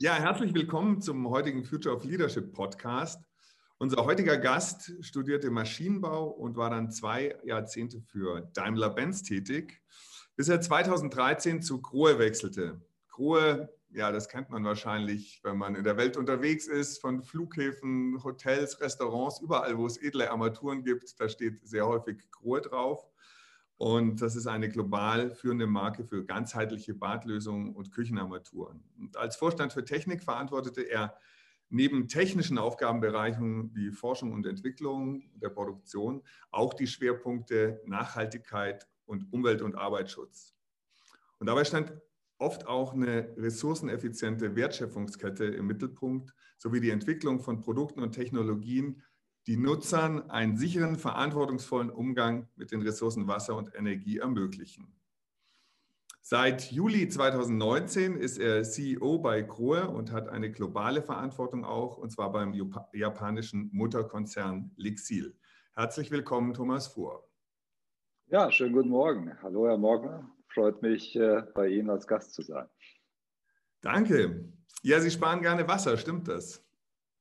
Ja, herzlich willkommen zum heutigen Future of Leadership Podcast. Unser heutiger Gast studierte Maschinenbau und war dann zwei Jahrzehnte für Daimler-Benz tätig, bis er 2013 zu Grohe wechselte. Grohe, ja, das kennt man wahrscheinlich, wenn man in der Welt unterwegs ist, von Flughäfen, Hotels, Restaurants, überall, wo es edle Armaturen gibt, da steht sehr häufig Grohe drauf. Und das ist eine global führende Marke für ganzheitliche Badlösungen und Küchenarmaturen. Und als Vorstand für Technik verantwortete er neben technischen Aufgabenbereichen wie Forschung und Entwicklung der Produktion auch die Schwerpunkte Nachhaltigkeit und Umwelt- und Arbeitsschutz. Und dabei stand oft auch eine ressourceneffiziente Wertschöpfungskette im Mittelpunkt sowie die Entwicklung von Produkten und Technologien, die Nutzern einen sicheren, verantwortungsvollen Umgang mit den Ressourcen Wasser und Energie ermöglichen. Seit Juli 2019 ist er CEO bei Grohe und hat eine globale Verantwortung auch, und zwar beim japanischen Mutterkonzern Lixil. Herzlich willkommen, Thomas Fuhr. Ja, schönen guten Morgen. Hallo, Herr Morgen. Freut mich, äh, bei Ihnen als Gast zu sein. Danke. Ja, Sie sparen gerne Wasser, stimmt das?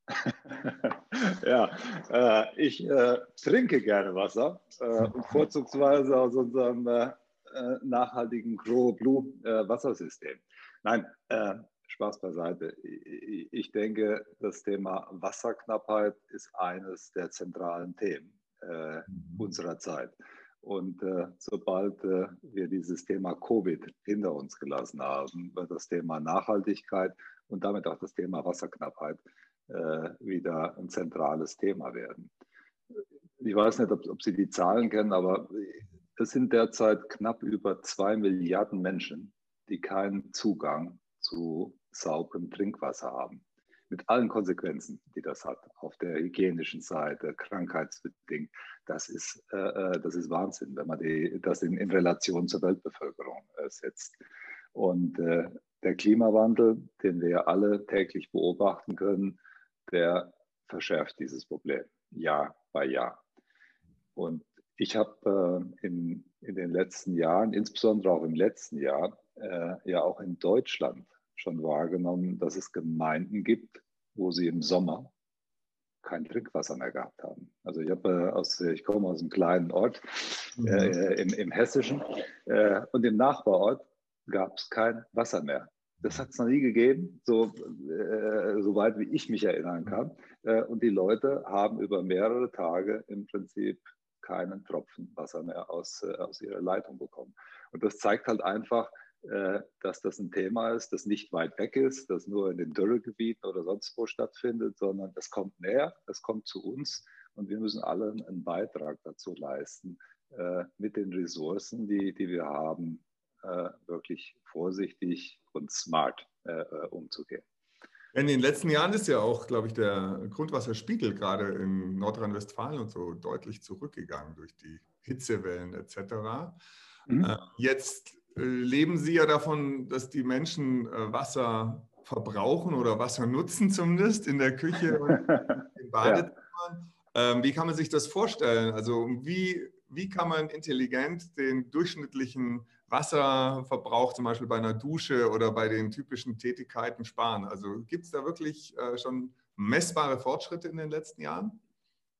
ja, äh, ich äh, trinke gerne Wasser äh, und vorzugsweise aus unserem äh, äh, nachhaltigen Grow Blue äh, Wassersystem. Nein, Spaß beiseite. Ich denke, das Thema Wasserknappheit ist eines der zentralen Themen mhm. unserer Zeit. Und äh, sobald äh, wir dieses Thema Covid hinter uns gelassen haben, wird das Thema Nachhaltigkeit und damit auch das Thema Wasserknappheit wieder ein zentrales Thema werden. Ich weiß nicht, ob, ob Sie die Zahlen kennen, aber es sind derzeit knapp über zwei Milliarden Menschen, die keinen Zugang zu sauberem Trinkwasser haben. Mit allen Konsequenzen, die das hat, auf der hygienischen Seite, krankheitsbedingt. Das ist, äh, äh, das ist Wahnsinn, wenn man die, das in, in Relation zur Weltbevölkerung äh, setzt. Und äh, der Klimawandel, den wir alle täglich beobachten können, der verschärft dieses Problem Jahr bei Jahr. Und ich habe äh, in, in den letzten Jahren, insbesondere auch im letzten Jahr, äh, ja auch in Deutschland schon wahrgenommen, dass es Gemeinden gibt, wo sie im Sommer kein Trinkwasser mehr gehabt haben. Also ich habe äh, aus, ich komme aus einem kleinen Ort mhm. äh, im, im Hessischen äh, und im Nachbarort gab es kein Wasser mehr. Das hat es noch nie gegeben, so, äh, so weit wie ich mich erinnern kann. Äh, und die Leute haben über mehrere Tage im Prinzip keinen Tropfen Wasser mehr aus, äh, aus ihrer Leitung bekommen. Und das zeigt halt einfach, äh, dass das ein Thema ist, das nicht weit weg ist, das nur in den Dürregebieten oder sonst wo stattfindet, sondern es kommt näher, es kommt zu uns und wir müssen alle einen Beitrag dazu leisten, äh, mit den Ressourcen, die, die wir haben, wirklich vorsichtig und smart umzugehen. In den letzten Jahren ist ja auch, glaube ich, der Grundwasserspiegel gerade in Nordrhein-Westfalen und so deutlich zurückgegangen durch die Hitzewellen etc. Mhm. Äh, jetzt äh, leben Sie ja davon, dass die Menschen äh, Wasser verbrauchen oder Wasser nutzen zumindest in der Küche und in Badezimmern. Ja. Ähm, wie kann man sich das vorstellen? Also wie, wie kann man intelligent den durchschnittlichen Wasserverbrauch zum Beispiel bei einer Dusche oder bei den typischen Tätigkeiten sparen? Also gibt es da wirklich äh, schon messbare Fortschritte in den letzten Jahren?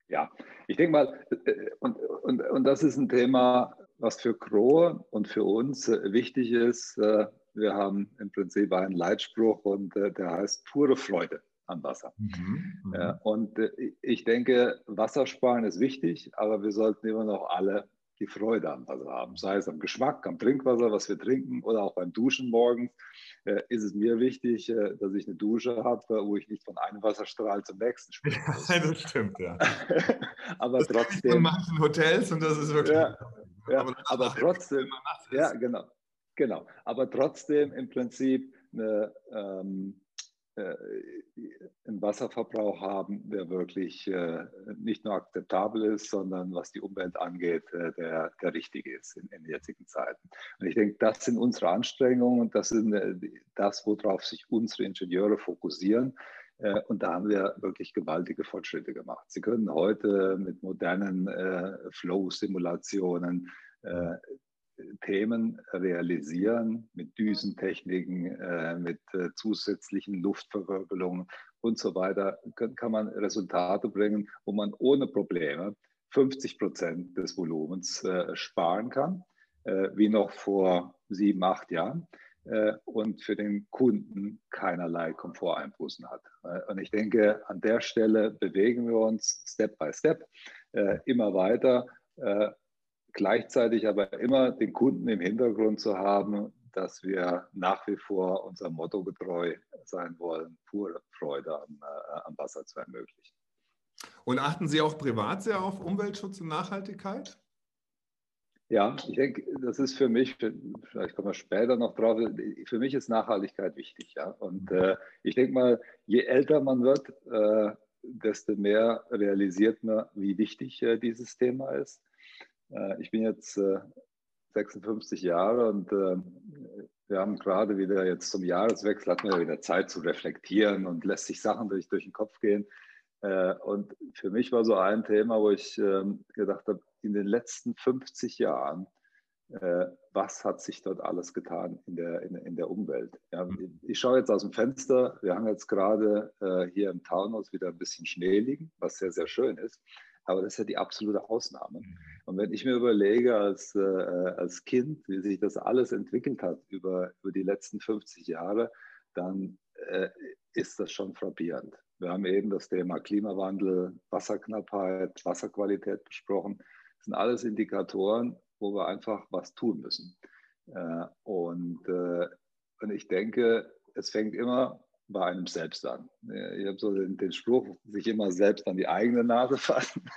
Ja, ich denke mal, äh, und, und, und das ist ein Thema, was für Krohe und für uns äh, wichtig ist. Wir haben im Prinzip einen Leitspruch und der heißt pure Freude an Wasser. Mhm, mhm. und ich denke, Wassersparen ist wichtig, aber wir sollten immer noch alle die Freude am Wasser haben. Sei es am Geschmack, am Trinkwasser, was wir trinken oder auch beim Duschen morgens, äh, ist es mir wichtig, äh, dass ich eine Dusche habe, wo ich nicht von einem Wasserstrahl zum nächsten springe. Ja, das stimmt, ja. aber das trotzdem. In manchen Hotels und das ist wirklich. Ja, ja, aber, aber trotzdem. Ja, genau. Genau. Aber trotzdem im Prinzip eine. Ähm, äh, einen Wasserverbrauch haben, der wirklich äh, nicht nur akzeptabel ist, sondern was die Umwelt angeht, äh, der, der richtige ist in, in jetzigen Zeiten. Und ich denke, das sind unsere Anstrengungen und das ist das, worauf sich unsere Ingenieure fokussieren. Und da haben wir wirklich gewaltige Fortschritte gemacht. Sie können heute mit modernen Flow-Simulationen Themen realisieren mit Düsentechniken, äh, mit äh, zusätzlichen Luftverwirbelungen und so weiter, kann, man Resultate bringen, wo man ohne Probleme 50 Prozent des Volumens äh, sparen kann, äh, wie noch vor sieben, acht Jahren und für den Kunden keinerlei Komforteinbußen hat. Und ich denke, an der Stelle bewegen wir uns Step by Step immer weiter gleichzeitig aber immer den Kunden im Hintergrund zu haben, dass wir nach wie vor unserem Motto getreu sein wollen, pure Freude am, äh, am Wasser zu ermöglichen. Und achten Sie auch privat sehr auf Umweltschutz und Nachhaltigkeit? Ja, ich denke, das ist für mich, vielleicht kommen wir später noch drauf, für mich ist Nachhaltigkeit wichtig. Ja? Und äh, ich denke mal, je älter man wird, äh, desto mehr realisiert man, wie wichtig äh, dieses Thema ist. Äh, ich bin jetzt 56 äh, Jahre und äh, wir haben gerade wieder jetzt zum Jahreswechsel hatten wir wieder Zeit zu reflektieren und lässt sich Sachen durch, durch den Kopf gehen. Und für mich war so ein Thema, wo ich ähm, gedacht habe, in den letzten 50 Jahren, was hat sich dort alles getan in der, in, in der Umwelt? Ja, ich schaue jetzt aus dem Fenster, wir haben jetzt gerade hier im Taunus wieder ein bisschen Schnee liegen, was sehr, sehr schön ist. Aber das ist ja die absolute Ausnahme. Und wenn ich mir überlege als, äh, als Kind, wie sich das alles entwickelt hat über, über die letzten 50 Jahre, dann äh, ist das schon frappierend. Wir haben eben das Thema Klimawandel, Wasserknappheit, Wasserqualität besprochen. Das sind alles Indikatoren, wo wir einfach was tun müssen. Äh, und, äh, und ich denke, es fängt immer bei einem selbst an. Ich habe so den, den Spruch, sich immer selbst an die eigene Nase fassen.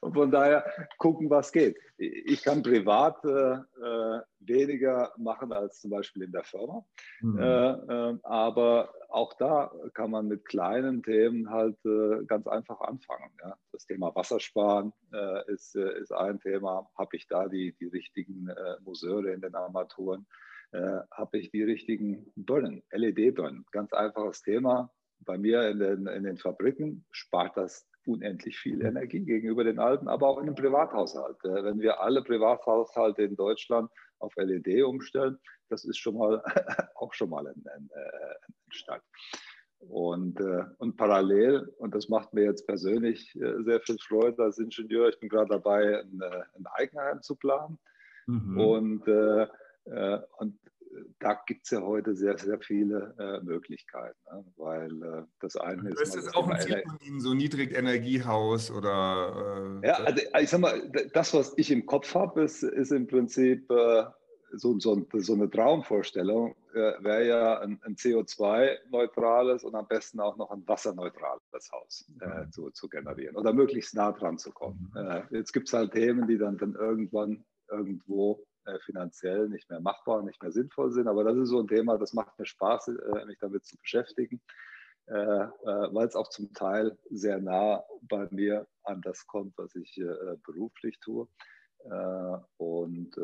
Und von daher gucken, was geht. Ich kann privat äh, äh, weniger machen als zum Beispiel in der Firma. Mhm. Äh, äh aber auch da kann man mit kleinen Themen halt äh, ganz einfach anfangen. Ja. Das Thema Wassersparen äh, ist, ist ein Thema. Habe ich da die, die richtigen Museure in den Armaturen? Habe ich die richtigen Birnen, LED-Birnen? Ganz einfaches Thema. Bei mir in den, in den Fabriken spart das unendlich viel Energie gegenüber den alten, aber auch in einem Privathaushalt. Äh, wenn wir alle Privathaushalte in Deutschland auf LED umstellen, das ist schon mal auch schon mal ein, ein, äh, ein Start. Und, äh, und parallel, und das macht mir jetzt persönlich sehr viel Freude als Ingenieur, ich bin gerade dabei, ein, ein Eigenheim zu planen. Mhm. Und, und da gibt es ja heute sehr, sehr viele äh, Möglichkeiten, ne? weil äh, das eine ist. Das ist auch ein Ziel von Ihnen, so Niedrigenergiehaus oder. Äh, ja, also ich sag mal, das, was ich im Kopf habe, ist, ist im Prinzip äh, so, so, so, eine Traumvorstellung, äh, wäre ja ein, ein CO2-neutrales und am besten auch noch ein wasserneutrales Haus äh, mhm. zu, zu, generieren oder möglichst nah dran zu kommen. Mhm. jetzt gibt es halt Themen, die dann, dann irgendwann irgendwo finanziell nicht mehr machbar, nicht mehr sinnvoll sind. Aber das ist so ein Thema, das macht mir Spaß, äh, mich damit zu beschäftigen, äh, weil es auch zum Teil sehr nah bei mir an das kommt, was ich beruflich tue. Und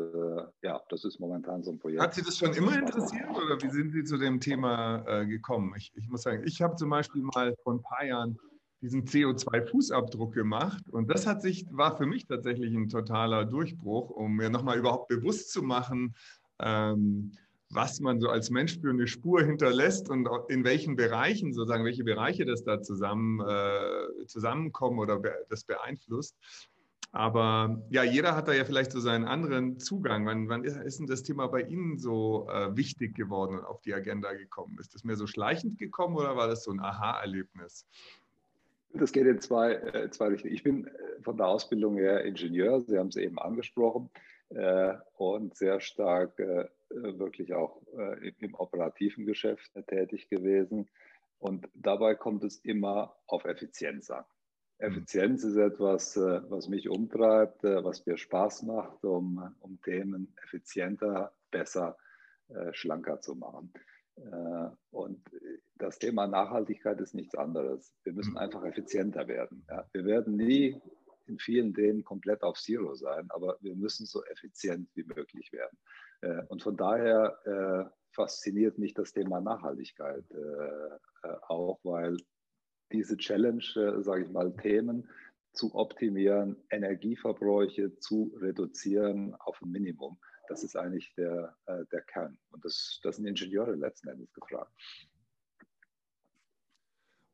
ja, das ist momentan so ein Projekt. Hat Sie das schon immer interessiert oder wie sind Sie zu dem Thema gekommen? Ich, ich muss sagen, ich habe zum Beispiel mal vor ein paar Jahren diesen CO2-Fußabdruck gemacht. Und das hat sich, war für mich tatsächlich ein totaler Durchbruch, um mir nochmal überhaupt bewusst zu machen, ähm, was man so als Mensch für eine Spur hinterlässt und in welchen Bereichen, sozusagen, welche Bereiche das da zusammen, äh, zusammenkommen oder be das beeinflusst. Aber ja, jeder hat da ja vielleicht so seinen anderen Zugang. Wann, wann ist denn das Thema bei Ihnen so äh, wichtig geworden und auf die Agenda gekommen? Ist das mehr so schleichend gekommen oder war das so ein Aha-Erlebnis? Das geht in zwei, äh, zwei Richtungen. Ich bin äh, von der Ausbildung her Ingenieur, Sie haben es eben angesprochen, äh, und sehr stark äh, wirklich auch äh, im operativen Geschäft tätig gewesen. Und dabei kommt es immer auf Effizienz an. Effizienz ist etwas, äh, was mich umtreibt, was mir Spaß macht, um, um Themen effizienter, besser, schlanker zu machen. Äh, und das Thema Nachhaltigkeit ist nichts anderes. Wir müssen mhm. einfach effizienter werden. Wir werden nie in vielen Themen komplett auf Zero sein, aber wir müssen so effizient wie möglich werden. Äh, und von daher äh, fasziniert mich das Thema Nachhaltigkeit auch, weil diese Challenge, sage ich mal, Themen zu optimieren, Energieverbräuche zu reduzieren auf ein Minimum, das ist eigentlich der, äh, der Kern. Und das, das sind Ingenieure letzten Endes gefragt.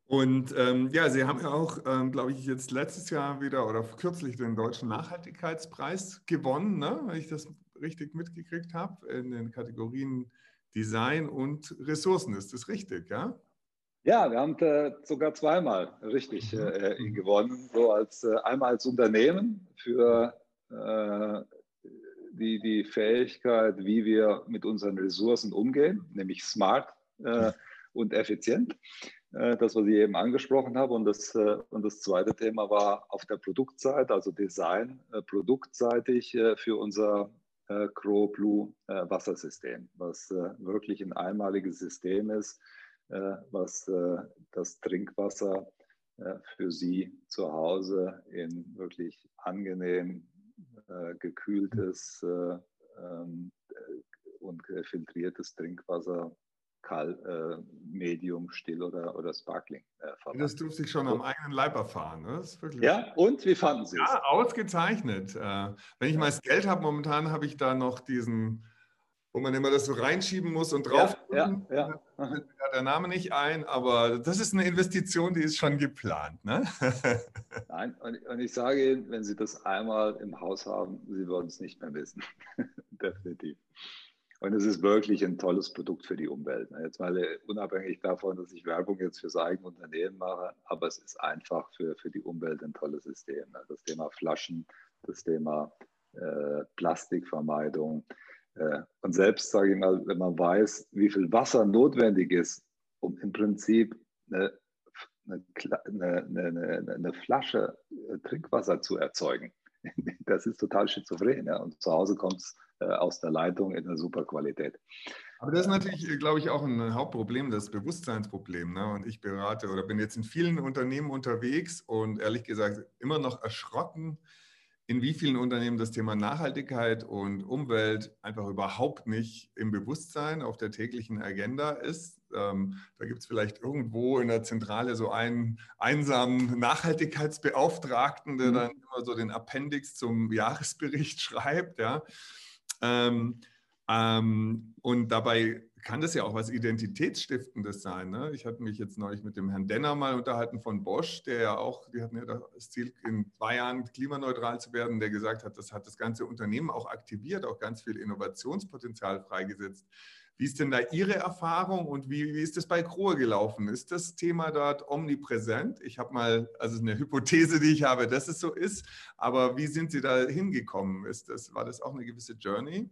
Und ähm, ja, Sie haben ja auch, ähm, glaube ich, jetzt letztes Jahr wieder oder kürzlich den Deutschen Nachhaltigkeitspreis gewonnen, ne? wenn ich das richtig mitgekriegt habe, in den Kategorien Design und Ressourcen. Ist das richtig, ja? Ja, wir haben äh, sogar zweimal richtig mhm. äh, ihn gewonnen. So als äh, einmal als Unternehmen für äh, die, die Fähigkeit, wie wir mit unseren Ressourcen umgehen, nämlich smart äh, und effizient. Äh, das, was ich eben angesprochen habe. Und das, und das zweite Thema war auf der Produktseite, also Design, produktseitig für unser Crow Blue Wassersystem, was wirklich ein einmaliges System ist äh, was äh, das Trinkwasser äh, für Sie zu Hause in wirklich angenehm gekühltes ähm, und filtriertes Trinkwasser Kalt, äh, Medium, Still oder, oder Sparkling. Äh, das durfte ich schon am eigenen Leib erfahren. Ne? ja, und wie fanden Sie es? Ja, ausgezeichnet. Äh, wenn ich mal das Geld habe, momentan habe ich da noch diesen wo man immer das so reinschieben muss und drauf. Ja, ja, ja. Der Name nicht ein, aber das ist eine Investition, die ist schon geplant. Ne? Nein, und, und, ich sage Ihnen, wenn Sie das einmal im Haus haben, Sie würden es nicht mehr wissen. Definitiv. Und es ist wirklich ein tolles Produkt für die Umwelt. Ne? Jetzt mal äh, unabhängig davon, dass ich Werbung jetzt für das eigene Unternehmen mache, aber es ist einfach für, für die Umwelt ein tolles System. Ne? Das Thema Flaschen, das Thema äh, Plastikvermeidung, und selbst, sage ich mal, wenn man weiß, wie viel Wasser notwendig ist, um im Prinzip eine, eine, eine, eine Flasche äh, Trinkwasser zu erzeugen, das ist total schizophren. Ja? Und zu Hause kommt es äh, aus der Leitung in einer super Qualität. Aber das ist natürlich, glaube ich, auch ein Hauptproblem, das Bewusstseinsproblem. Ne? Und ich berate oder bin jetzt in vielen Unternehmen unterwegs und ehrlich gesagt immer noch erschrocken, in wie vielen Unternehmen das Thema Nachhaltigkeit und Umwelt einfach überhaupt nicht im Bewusstsein auf der täglichen Agenda ist. Ähm, da gibt es vielleicht irgendwo in der Zentrale so einen einsamen Nachhaltigkeitsbeauftragten, der mhm. dann immer so den Appendix zum Jahresbericht schreibt. Ja. Ähm, ähm, und dabei kann das ja auch was Identitätsstiftendes sein. Ne? Ich hatte mich jetzt neulich mit dem Herrn Denner mal unterhalten von Bosch, der ja auch, die hatten ja das Ziel, in zwei Jahren klimaneutral zu werden, der gesagt hat, das hat das ganze Unternehmen auch aktiviert, auch ganz viel Innovationspotenzial freigesetzt. Wie ist denn da Ihre Erfahrung und wie, wie ist das bei Krohe gelaufen? Ist das Thema dort omnipräsent? Ich habe mal, also eine Hypothese, die ich habe, dass es so ist, aber wie sind Sie da hingekommen? Ist das, war das auch eine gewisse Journey?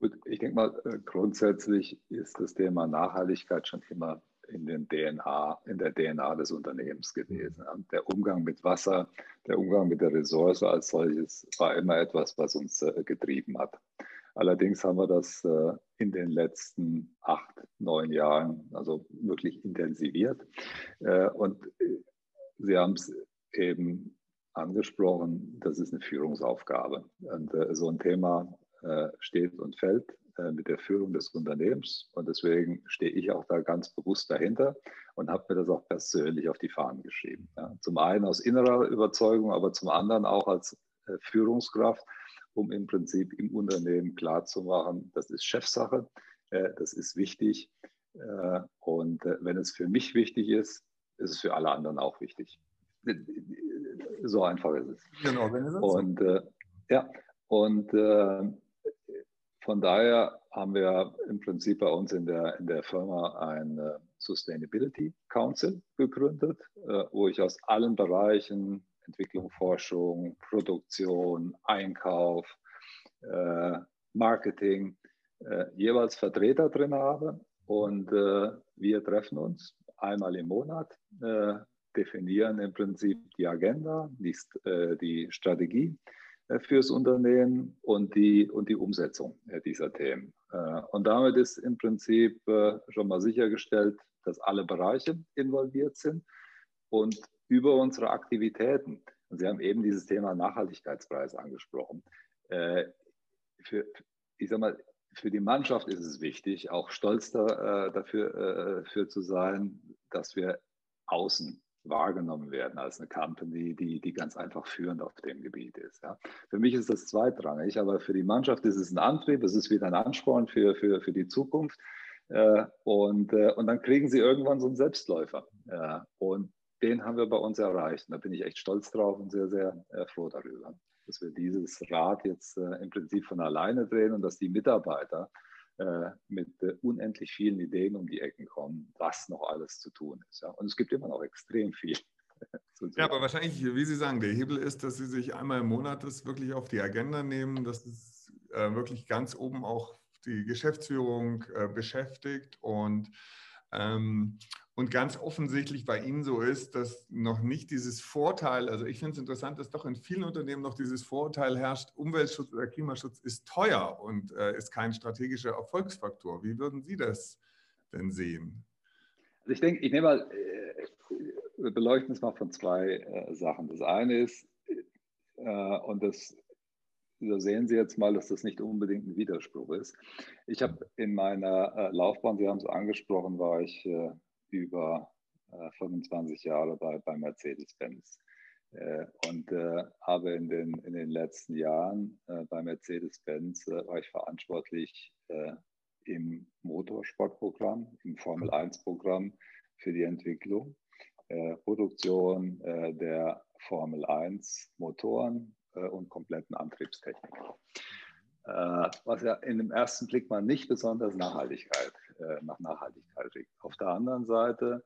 Gut, ich denke mal, äh, grundsätzlich ist das Thema Nachhaltigkeit schon immer in, den DNA, in der DNA des Unternehmens gewesen. Der Umgang mit Wasser, der Umgang mit der Ressource als solches war immer etwas, was uns äh, getrieben hat. Allerdings haben wir das äh, in den letzten acht, neun Jahren also wirklich intensiviert. Und Sie haben es eben angesprochen, das ist eine Führungsaufgabe. Und so ein Thema steht und fällt äh, mit der Führung des Unternehmens. Und deswegen stehe ich auch da ganz bewusst dahinter und habe mir das auch persönlich auf die Fahnen geschrieben. Ja. Zum einen aus innerer Überzeugung, aber zum anderen auch als äh, Führungskraft, um im Prinzip im Unternehmen klarzumachen, das ist Chefsache, das ist wichtig. Und wenn es für mich wichtig ist, ist es für alle anderen auch wichtig. So einfach ist es. Genau, und äh, ja, und äh, von daher haben wir im Prinzip bei uns in der, in der Firma ein äh, Sustainability Council gegründet, äh, wo ich aus allen Bereichen, Entwicklung, Forschung, Produktion, Einkauf, äh, Marketing, jeweils Vertreter drin habe. Und wir treffen uns einmal im Monat, definieren im Prinzip die Agenda, die, die Strategie fürs Unternehmen und die, und die Umsetzung äh, dieser Themen. Äh, und damit ist im Prinzip schon mal sichergestellt, dass alle Bereiche involviert sind und über unsere Aktivitäten. Und Sie haben eben dieses Thema Nachhaltigkeitspreis angesprochen. Für, ich sag mal, für die Mannschaft ist es wichtig, auch stolz da, dafür, dafür zu sein, dass wir außen wahrgenommen werden als eine Company, die, die ganz einfach führend auf dem Gebiet ist. Ja. Für mich ist das zweitrangig, aber für die Mannschaft ist es ein Antrieb, es ist wieder ein Ansporn für, für, für die Zukunft. Äh, und, äh, und dann kriegen sie irgendwann so einen Selbstläufer. Ja. Und den haben wir bei uns erreicht. Und da bin ich echt stolz drauf und sehr, sehr äh, froh darüber, dass wir dieses Rad jetzt äh, im Prinzip von alleine drehen und dass die Mitarbeiter äh, mit äh, unendlich vielen Ideen um die Ecken kommen, was noch alles zu tun ist. Ja. Und es gibt immer noch extrem viel. ja, aber wahrscheinlich, wie Sie sagen, der Hebel ist, dass Sie sich einmal im Monat das wirklich auf die Agenda nehmen, dass es äh, wirklich ganz oben auch die Geschäftsführung äh, beschäftigt und ähm, und ganz offensichtlich bei Ihnen so ist, dass noch nicht dieses Vorteil, also ich finde es interessant, dass doch in vielen Unternehmen noch dieses Vorteil herrscht, Umweltschutz oder Klimaschutz ist teuer und äh, ist kein strategischer Erfolgsfaktor. Wie würden Sie das denn sehen? Also ich denke, ich nehme mal, äh, wir beleuchten es mal von zwei äh, Sachen. Das eine ist, äh, und das da sehen Sie jetzt mal, dass das nicht unbedingt ein Widerspruch ist. Ich habe in meiner äh, Laufbahn, Sie haben es angesprochen, war ich äh, über 25 äh, Jahre bei, bei Mercedes-Benz. Äh, und äh, habe in den, in den letzten Jahren bei Mercedes-Benz war ich verantwortlich im Motorsportprogramm, im Formel 1-Programm für die Entwicklung, Produktion der Formel 1 Motoren und kompletten Antriebstechnik. Was ja in dem ersten Blick mal nicht besonders Nachhaltigkeit äh, nach Nachhaltigkeit riecht. Auf der anderen Seite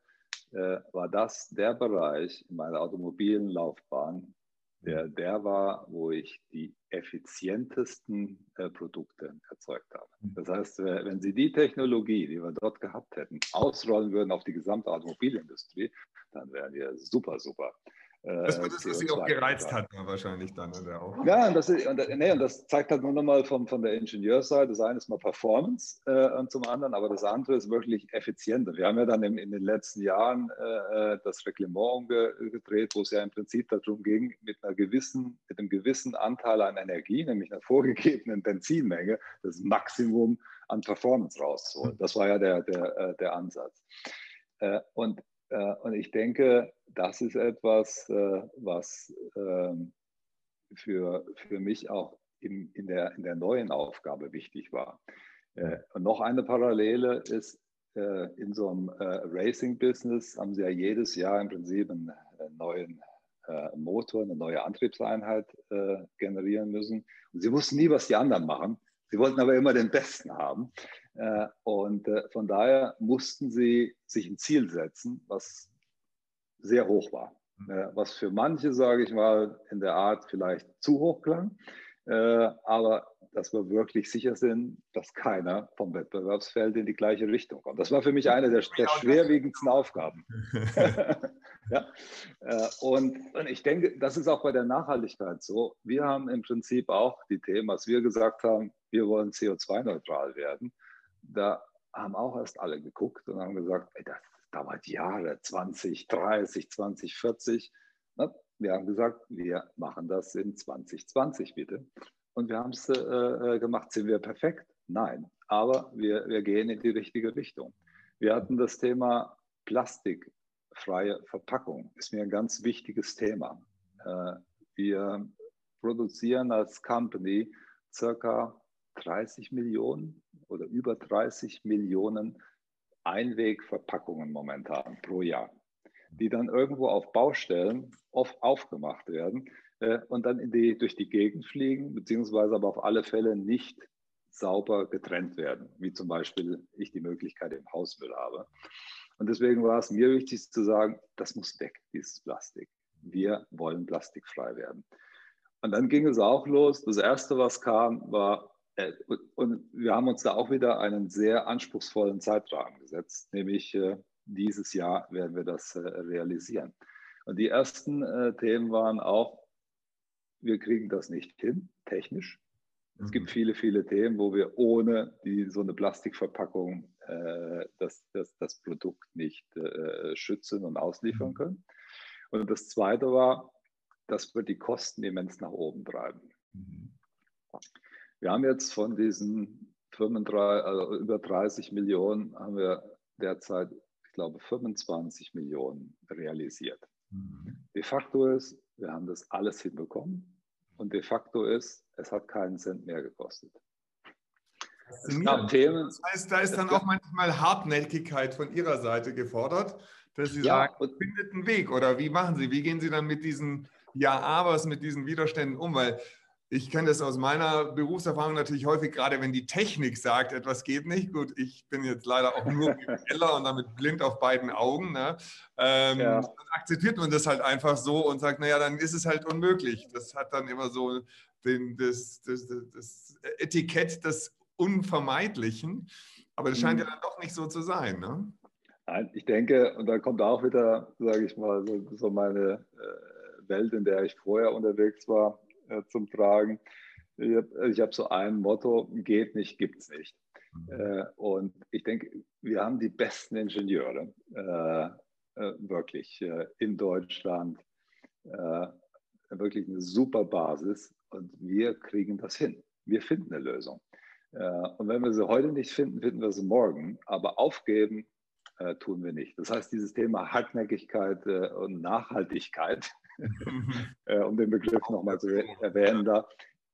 äh, war das der Bereich in meiner automobilen Laufbahn, der der war, wo ich die effizientesten äh, Produkte erzeugt habe. Mhm. Das heißt, wenn Sie die Technologie, die wir dort gehabt hätten, ausrollen würden auf die gesamte Automobilindustrie, dann wären wir super, super das war das, was sie auch gereizt hat, wahrscheinlich dann. Oder auch. Ja, und das, ist, und, nee, und das zeigt halt nur nochmal von, von der Ingenieursseite. Das eine ist mal Performance äh, und zum anderen, aber das andere ist wirklich effizienter. Wir haben ja dann in, in den letzten Jahren äh, äh das Reglement umgedreht, wo es ja im Prinzip darum ging, mit, einer gewissen, mit einem gewissen Anteil an Energie, nämlich einer vorgegebenen Benzinmenge, das Maximum an Performance rauszuholen. Das war ja der, der, äh, der Ansatz. Äh, und äh, und ich denke, das ist etwas, äh, was ähm, für, für mich auch in, in, der, in der neuen Aufgabe wichtig war. Äh, und noch eine Parallele ist, in so einem Racing-Business haben Sie ja jedes Jahr im Prinzip einen neuen Motor, eine neue Antriebseinheit generieren müssen. Und Sie wussten nie, was die anderen machen. Sie wollten aber immer den Besten haben. Äh, und äh, von daher mussten sie sich ein Ziel setzen, was sehr hoch war. Mhm. Äh, was für manche, sage ich mal, in der Art vielleicht zu hoch klang. Aber dass wir wirklich sicher sind, dass keiner vom Wettbewerbsfeld in die gleiche Richtung kommt. Das war für mich eine der, der schwerwiegendsten Aufgaben. ja. und, und ich denke, das ist auch bei der Nachhaltigkeit so. Wir haben im Prinzip auch die Themen, was wir gesagt haben, wir wollen CO2-neutral werden da haben auch erst alle geguckt und haben gesagt, ey, das dauert Jahre, 20, 30, 20, 40. Wir haben gesagt, wir machen das in 2020 bitte. Und wir haben es äh, äh, gemacht. Sind wir perfekt? Nein. Aber wir, wir gehen in die richtige Richtung. Wir hatten das Thema plastikfreie Verpackung. Ist mir ein ganz wichtiges Thema. Äh, wir produzieren als Company circa 30 Millionen oder über 30 Millionen Einwegverpackungen momentan pro Jahr, die dann irgendwo auf Baustellen oft aufgemacht werden äh, und dann die, durch die Gegend fliegen, beziehungsweise aber auf alle Fälle nicht sauber getrennt werden, wie zum Beispiel ich die Möglichkeit im Hausmüll habe. Und deswegen war es mir wichtig zu sagen, das muss weg, dieses Plastik. Wir wollen plastikfrei werden. Und dann ging es auch los. Das Erste, was kam, war und wir haben uns da auch wieder einen sehr anspruchsvollen Zeitrahmen gesetzt, nämlich äh, dieses Jahr werden wir das äh, realisieren. Und die ersten Themen waren auch, wir kriegen das nicht hin, technisch. Es gibt mhm. viele, viele Themen, wo wir ohne die, so eine Plastikverpackung das, das, das Produkt nicht schützen und ausliefern mhm. können. Und das Zweite war, das wird die Kosten immens nach oben treiben. Mhm. Wir haben jetzt von diesen 35, also über 30 Millionen, haben wir derzeit, ich glaube, 25 Millionen realisiert. Mhm. De facto ist, wir haben das alles hinbekommen und de facto ist, es hat keinen Cent mehr gekostet. Es gab Themen. Das heißt, da ist dann auch manchmal Hartnäckigkeit von Ihrer Seite gefordert, dass Sie ja, sagen, findet einen Weg oder wie machen Sie, wie gehen Sie dann mit diesen Ja-Abers, mit diesen Widerständen um? Weil ich kenne das aus meiner Berufserfahrung natürlich häufig, gerade wenn die Technik sagt, etwas geht nicht. Gut, ich bin jetzt leider auch nur Teller und damit blind auf beiden Augen. Ne? Ähm, ja. Dann akzeptiert man das halt einfach so und sagt, naja, dann ist es halt unmöglich. Das hat dann immer so den, das, das, das Etikett des Unvermeidlichen. Aber das scheint mhm. ja dann doch nicht so zu sein. Ne? Nein, ich denke, und da kommt auch wieder, sage ich mal, so, so meine äh, Welt, in der ich vorher unterwegs war äh, zum Tragen. Ich habe hab so ein Motto, geht nicht, gibt es nicht. Mhm. Äh, und ich denke, wir haben die besten Ingenieure, äh, äh wirklich, äh, in Deutschland. Wirklich eine super Basis und wir kriegen das hin. Wir finden eine Lösung. und wenn wir sie heute nicht finden, finden wir sie morgen. Aber aufgeben äh, tun wir nicht. Das heißt, dieses Thema Hartnäckigkeit äh, und Nachhaltigkeit, äh, um den Begriff nochmal zu erwähnen, da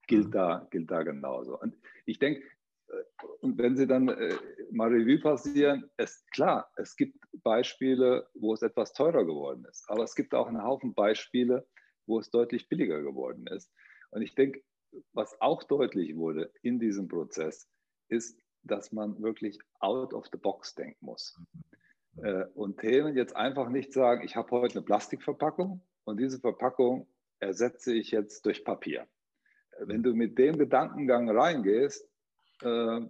gilt da, gilt da genauso. Und ich denke, äh, und wenn Sie dann äh, mal Revue passieren, ist klar, es gibt Beispiele, wo es etwas teurer geworden ist. Aber es gibt auch einen Haufen Beispiele, wo es deutlich billiger geworden ist. Und ich denke, was auch deutlich wurde in diesem Prozess, ist, dass man wirklich out of the box denken muss. Mhm. Äh, und Themen jetzt einfach nicht sagen, ich habe heute eine Plastikverpackung und diese Verpackung ersetze ich jetzt durch Papier. Äh, wenn du mit dem Gedankengang reingehst, äh,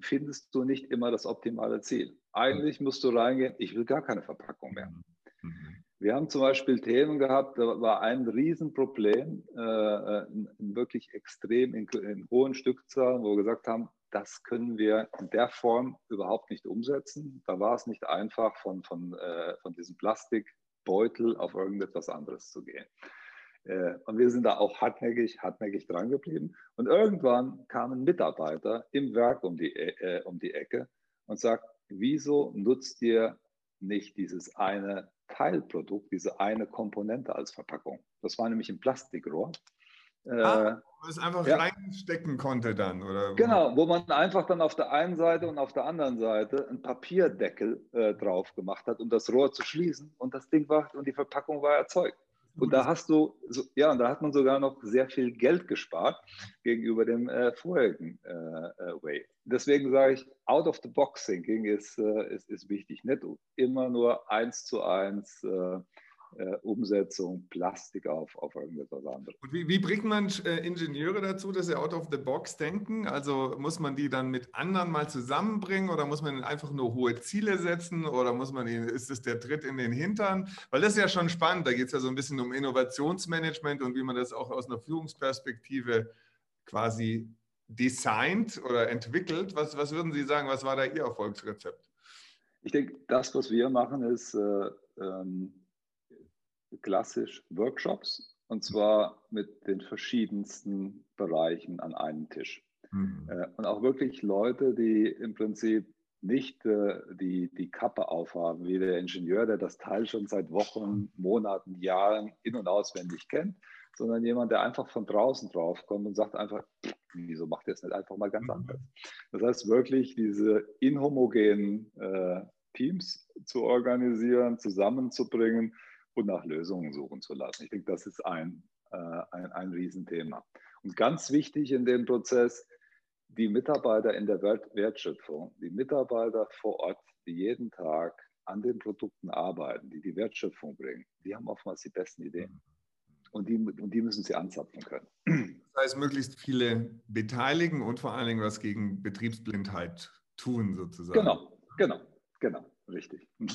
findest du nicht immer das optimale Ziel. Eigentlich musst du reingehen, ich will gar keine Verpackung mehr. Mhm. mhm. Wir haben zum Beispiel Themen gehabt, da war ein Riesenproblem, äh, wirklich extrem in, in, hohen Stückzahlen, wo wir gesagt haben, das können wir in der Form überhaupt nicht umsetzen. Da war es nicht einfach, von, von, äh, von diesem Plastikbeutel auf irgendetwas anderes zu gehen. Äh, und wir sind da auch hartnäckig, hartnäckig dran geblieben. Und irgendwann kam ein Mitarbeiter im Werk um die, äh, um die Ecke und sagt, wieso nutzt ihr nicht dieses eine Teilprodukt, diese eine Komponente als Verpackung. Das war nämlich ein Plastikrohr. Ah, äh, wo es einfach ja. reinstecken konnte dann, oder? Genau, wo man einfach dann auf der einen Seite und auf der anderen Seite einen Papierdeckel äh, drauf gemacht hat, um das Rohr zu schließen und das Ding war und die Verpackung war erzeugt. Und da hast du, so, ja, und da hat man sogar noch sehr viel Geld gespart gegenüber dem äh, vorherigen äh, äh, Way. Deswegen sage ich, out of the box thinking ist, äh, ist, ist wichtig. Nicht immer nur eins zu eins äh, Umsetzung Plastik auf, auf irgendetwas anderes. Und wie, wie bringt man äh, Ingenieure dazu, dass sie out of the box denken? Also muss man die dann mit anderen mal zusammenbringen oder muss man einfach nur hohe Ziele setzen oder muss man, ist es der Tritt in den Hintern? Weil das ist ja schon spannend, da geht es ja so ein bisschen um Innovationsmanagement und wie man das auch aus einer Führungsperspektive quasi designt oder entwickelt. Was, was würden Sie sagen, was war da Ihr Erfolgsrezept? Ich denke, das, was wir machen, ist, äh, ähm, klassisch Workshops und zwar mit den verschiedensten Bereichen an einem Tisch. Mhm. Äh, und auch wirklich Leute, die im Prinzip nicht äh, die, die Kappe aufhaben, wie der Ingenieur, der das Teil schon seit Wochen, Monaten, Jahren in- und auswendig kennt, sondern jemand, der einfach von draußen drauf kommt und sagt einfach, wieso macht ihr es nicht einfach mal ganz mhm. anders? Das heißt wirklich, diese inhomogenen äh, Teams zu organisieren, zusammenzubringen und nach Lösungen suchen zu lassen. Ich denke, das ist ein, äh, ein, ein Riesenthema. Und ganz wichtig in dem Prozess, die Mitarbeiter in der Wertschöpfung, die Mitarbeiter vor Ort, die jeden Tag an den Produkten arbeiten, die die Wertschöpfung bringen, die haben oftmals die besten Ideen. Und die, und die müssen sie anzapfen können. Das heißt, möglichst viele beteiligen und vor allen Dingen was gegen Betriebsblindheit tun, sozusagen. Genau, genau, genau. Richtig. Mhm.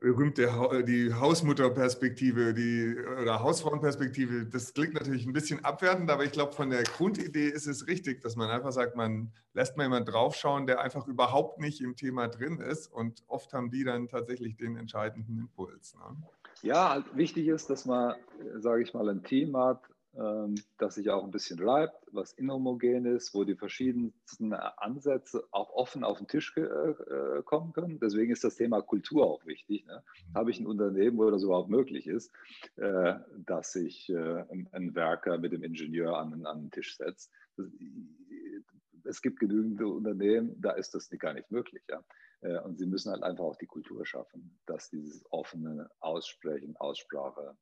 Berühmte ha die Hausmutterperspektive, die oder Hausfrauenperspektive, das klingt natürlich ein bisschen abwertend, aber ich glaube, von der Grundidee ist es richtig, dass man einfach sagt, man lässt mal jemanden draufschauen, der einfach überhaupt nicht im Thema drin ist und oft haben die dann tatsächlich den entscheidenden Impuls. Ne? Ja, wichtig ist, dass man, sage ich mal, ein Team hat, ähm, das sich auch ein bisschen reibt, was inhomogen ist, wo die verschiedensten Ansätze auch offen auf den Tisch äh, kommen können. Deswegen ist das Thema Kultur auch wichtig. Ne? Habe ich ein Unternehmen, wo das überhaupt möglich ist, äh, dass sich äh, ein Werker mit dem Ingenieur an, an den Tisch setzt? Es gibt genügend Unternehmen, da ist das gar nicht möglich. Ja? Und sie müssen halt einfach auch die Kultur schaffen, dass dieses offene Aussprechen, Aussprache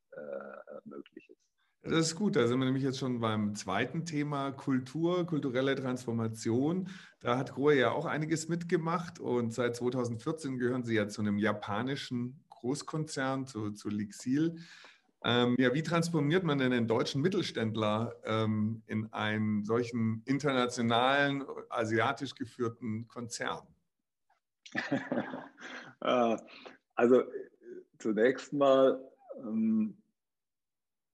möglich ist. Das ist gut, da sind wir nämlich jetzt schon beim zweiten Thema Kultur, kulturelle Transformation. Da hat Grohe ja auch einiges mitgemacht und seit 2014 gehören Sie ja zu einem japanischen Großkonzern, zu, zu Lixil. Ähm, ja, wie transformiert man denn einen deutschen Mittelständler ähm, in einen solchen internationalen, asiatisch geführten Konzern? Äh, also zunächst mal ähm,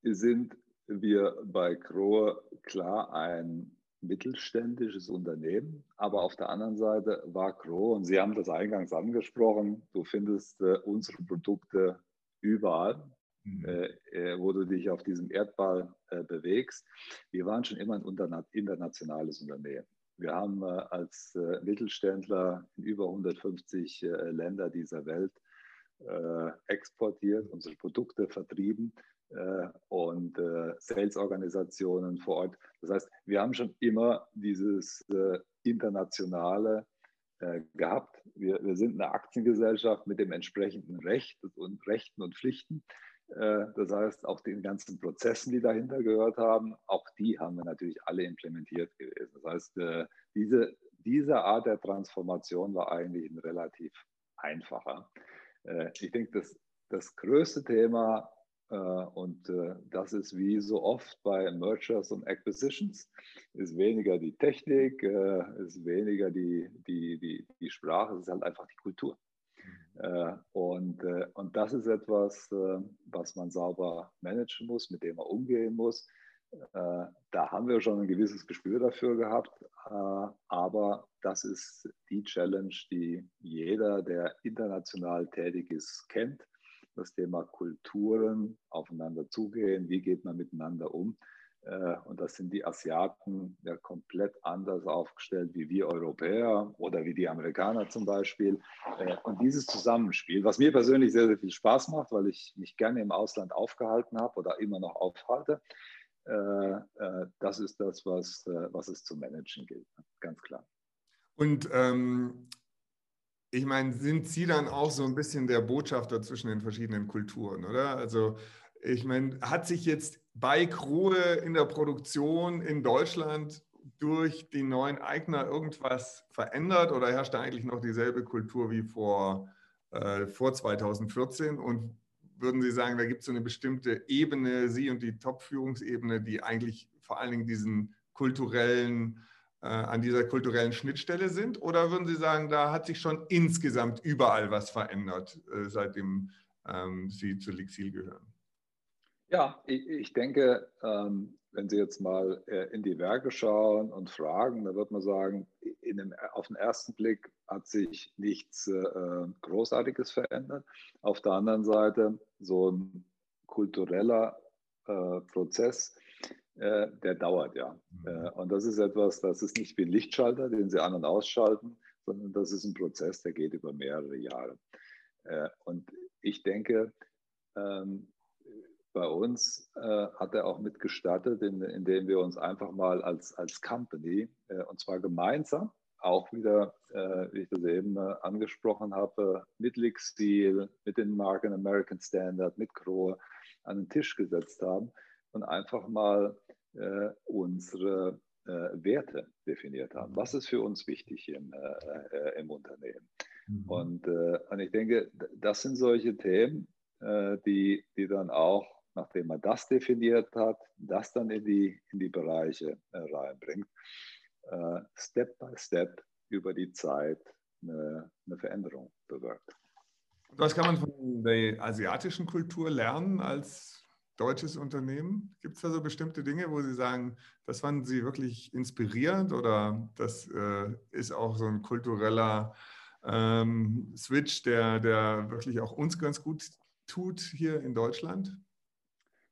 sind wir bei Krohe klar ein mittelständisches Unternehmen, aber auf der anderen Seite war Krohe, und Sie haben das eingangs angesprochen, du findest äh, unsere Produkte überall, mhm. äh, äh wo du dich auf diesem Erdball äh, bewegst. Wir waren schon immer ein internationales Unternehmen. Wir haben äh, als äh, Mittelständler in über 150 Länder dieser Welt exportiert, unsere Produkte vertrieben und äh, Sales-Organisationen vor Ort. Das heißt, wir haben schon immer dieses äh, internationale gehabt. Wir, wir sind eine Aktiengesellschaft mit dem entsprechenden Recht und Rechten und Pflichten. Das heißt, auch den ganzen Prozessen, die dahinter gehört haben, auch die haben wir natürlich alle implementiert gewesen. Das heißt, diese, diese Art der Transformation war eigentlich ein relativ einfacher. Ich denke, das, das größte Thema äh, und äh, das ist wie so oft bei Mergers und Acquisitions, ist weniger die Technik, äh, ist weniger die, die, die, die Sprache, es ist halt einfach die Kultur. Und, und das ist etwas, was man sauber managen muss, mit dem man umgehen muss. Da haben wir schon ein gewisses Gespür dafür gehabt, aber das ist die Challenge, die jeder, der international tätig ist, kennt das Thema Kulturen, aufeinander zugehen, wie geht man miteinander um. Äh, und das sind die Asiaten ja komplett anders aufgestellt wie wir Europäer oder wie die Amerikaner zum Beispiel. Äh, und dieses Zusammenspiel, was mir persönlich sehr, sehr viel Spaß macht, weil ich mich gerne im Ausland aufgehalten habe oder immer noch aufhalte, äh, das ist das, was, was es zu managen gilt, ganz klar. Und ähm, ich meine, sind Sie dann auch so ein bisschen der Botschafter zwischen den verschiedenen Kulturen, oder? Also ich meine, hat sich jetzt bei Krohe in der Produktion in Deutschland durch die neuen Eigner irgendwas verändert oder herrscht da eigentlich noch dieselbe Kultur wie vor, äh, vor 2014? Und würden Sie sagen, da gibt es so eine bestimmte Ebene, Sie und die Top-Führungsebene, die eigentlich vor allen Dingen diesen kulturellen an dieser kulturellen Schnittstelle sind? Oder würden Sie sagen, da hat sich schon insgesamt überall was verändert, äh, seitdem ähm, Sie zu Lixil gehören? Ja, ich, denke, ähm, wenn Sie jetzt mal äh, in die Werke schauen und fragen, dann wird man sagen, dem, auf den ersten Blick hat sich nichts äh, Großartiges verändert. Auf der anderen Seite so ein kultureller äh, Prozess, äh, der dauert ja. Mhm. Äh, und das ist etwas, das ist nicht wie ein Lichtschalter, den Sie an- und ausschalten, sondern das ist ein Prozess, der geht über mehrere Jahre. Äh, und ich denke, ähm, bei uns hat er auch mitgestattet, indem wir uns einfach mal als, als Company, und zwar gemeinsam, auch wieder, wie ich das eben angesprochen habe, mit Lixil, mit den Marken American Standard, mit Krohe an den Tisch gesetzt haben und einfach mal äh, unsere äh, Werte definiert haben. Was ist für uns wichtig im, äh, äh im Unternehmen? Mhm. Und, äh, und ich denke, das sind solche Themen, äh, die, die dann auch, nachdem man das definiert hat, das dann in die, in die Bereiche reinbringt, Step by Step über die Zeit eine, eine Veränderung bewirkt. Was kann man von der asiatischen Kultur lernen als deutsches Unternehmen? Gibt es da so bestimmte Dinge, wo Sie sagen, das fanden Sie wirklich inspirierend oder das äh, ist auch so ein kultureller ähm, Switch, der, der wirklich auch uns ganz gut tut hier in Deutschland?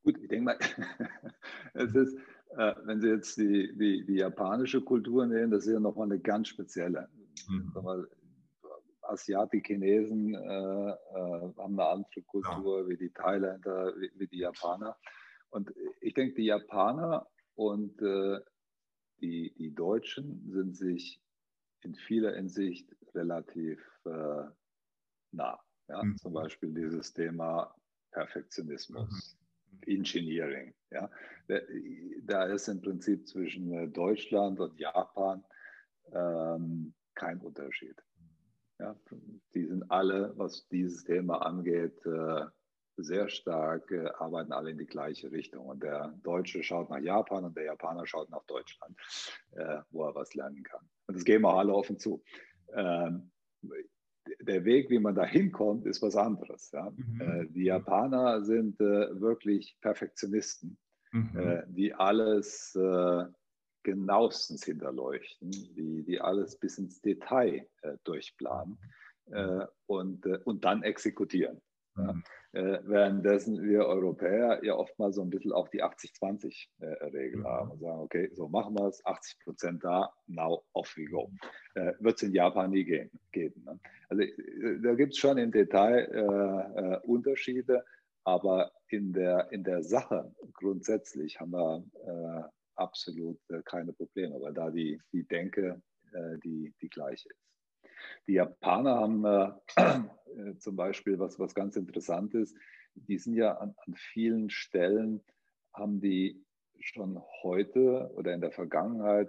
Gut, ich denke mal, es ist, äh, wenn Sie jetzt die, die, die, japanische Kultur nehmen, das ist ja nochmal eine ganz spezielle. Mhm. Asiatik, Chinesen äh, äh, haben eine andere Kultur ja. wie die Thailänder, wie, wie, die Japaner. Und ich denke, die Japaner und äh, die, die Deutschen sind sich in vieler Hinsicht relativ äh, nah. Ja? Mhm. Zum Beispiel dieses Thema Perfektionismus, mhm. Engineering. Ja? Da ist im Prinzip zwischen äh, Deutschland und Japan ähm, kein Unterschied. Ja? Die sind alle, was dieses Thema angeht, äh, sehr stark, äh, arbeiten alle in die gleiche Richtung. Und der Deutsche schaut nach Japan und der Japaner schaut nach Deutschland, äh, wo er was lernen kann. Und das gehen wir alle offen zu. Ähm, der Weg, wie man da hinkommt, ist was anderes. Ja? Mhm. Die Japaner sind wirklich Perfektionisten, mhm. die alles genauestens hinterleuchten, die, die alles bis ins Detail äh, durchplanen äh, und, und dann exekutieren. Ja? Mhm. Äh, währenddessen wir Europäer ja oftmals so ein bisschen auch die 80-20-Regel äh, haben und sagen, okay, so machen wir es, 80 Prozent da, now off we go. Äh, Wird es in Japan nie gehen, geben. Ne? Also äh, da gibt es schon im Detail äh, äh, Unterschiede, aber in der, in der Sache grundsätzlich haben wir absolut keine Probleme, weil da die, die Denke die, die gleiche ist. Die Japaner haben äh, zum Beispiel, was, was ganz interessant ist, die sind ja an, an vielen Stellen, haben die schon heute oder in der Vergangenheit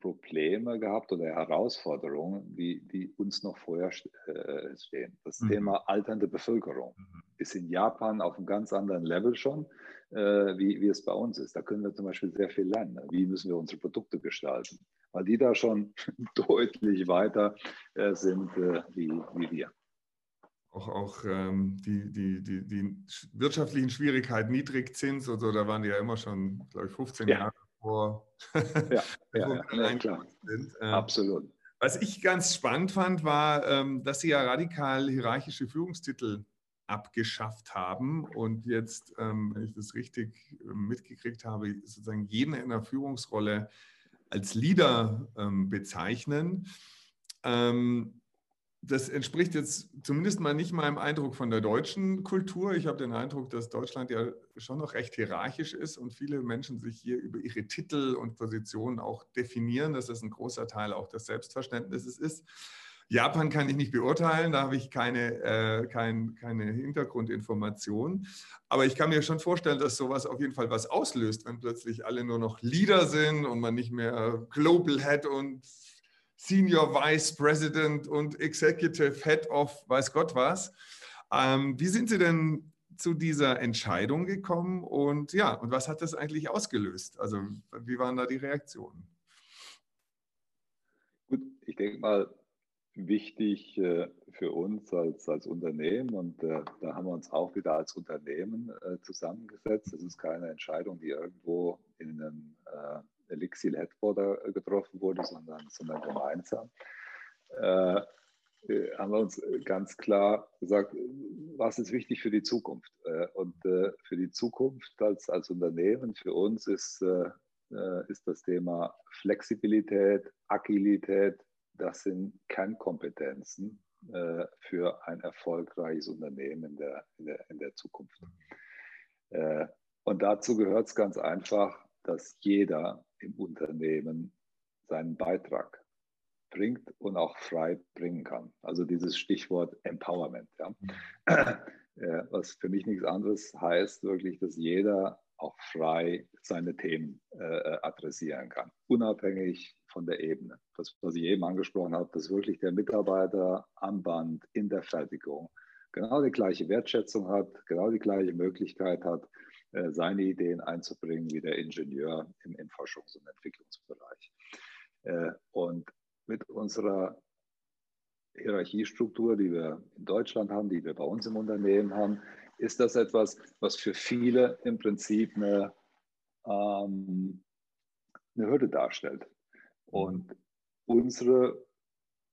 Probleme gehabt oder Herausforderungen, die, die uns noch vorher äh, stehen. Das mhm. Thema alternde Bevölkerung mhm. ist in Japan auf einem ganz anderen Level schon, äh, wie, wie es bei uns ist. Da können wir zum Beispiel sehr viel lernen. Wie müssen wir unsere Produkte gestalten? Weil die da schon deutlich weiter äh, sind äh, wie, wie wir. Auch, auch ähm, die, die, die, die wirtschaftlichen Schwierigkeiten, Niedrigzins und so, da waren die ja immer schon, glaube ich, 15 ja. Jahre vor. ja, ja, ja klar. Sind. Ähm, Absolut. Was ich ganz spannend fand, war, ähm, dass Sie ja radikal hierarchische Führungstitel abgeschafft haben und jetzt, ähm, wenn ich das richtig ähm, mitgekriegt habe, sozusagen jeden in der Führungsrolle als Leader ähm, bezeichnen. Das entspricht jetzt zumindest mal nicht meinem Eindruck von der deutschen Kultur. Ich habe den Eindruck, dass Deutschland ja schon noch recht hierarchisch ist und viele Menschen sich hier über ihre Titel und Positionen auch definieren, dass das ein großer Teil auch des Selbstverständnisses ist. Japan kann ich nicht beurteilen, da habe ich keine, äh, kein, keine Hintergrundinformation. Aber ich kann mir schon vorstellen, dass sowas auf jeden Fall was auslöst, wenn plötzlich alle nur noch Leader sind und man nicht mehr Global Head und Senior Vice President und Executive Head of weiß Gott was. Ähm, wie sind Sie denn zu dieser Entscheidung gekommen und ja, und was hat das eigentlich ausgelöst? Also wie waren da die Reaktionen? Gut, ich denke mal, wichtig äh, für uns als, als Unternehmen und äh, da haben wir uns auch wieder als Unternehmen äh, zusammengesetzt. Das ist keine Entscheidung, die irgendwo in einem Elixir Headquarter getroffen wurde, sondern, sondern gemeinsam. Äh, haben wir uns ganz klar gesagt, was ist wichtig für die Zukunft? Äh, und für die Zukunft als, als Unternehmen, für uns ist, ist das Thema Flexibilität, Agilität, das sind Kernkompetenzen äh, für ein erfolgreiches Unternehmen in der, in der, in der Zukunft. Äh, und dazu gehört es ganz einfach, dass jeder im Unternehmen seinen Beitrag bringt und auch frei bringen kann. Also dieses Stichwort Empowerment, ja. Mhm. äh, was für mich nichts anderes heißt, wirklich, dass jeder auch frei seine Themen äh, adressieren kann, unabhängig von der Ebene. Das, was ich eben angesprochen habe, dass wirklich der Mitarbeiter am Band in der Fertigung genau die gleiche Wertschätzung hat, genau die gleiche Möglichkeit hat, seine Ideen einzubringen wie der Ingenieur im, im Forschungs- und Entwicklungsbereich. Äh, und mit unserer Hierarchiestruktur, die wir in Deutschland haben, die wir bei uns im Unternehmen haben, ist das etwas, was für viele im Prinzip eine, ähm, eine Hürde darstellt. Und unsere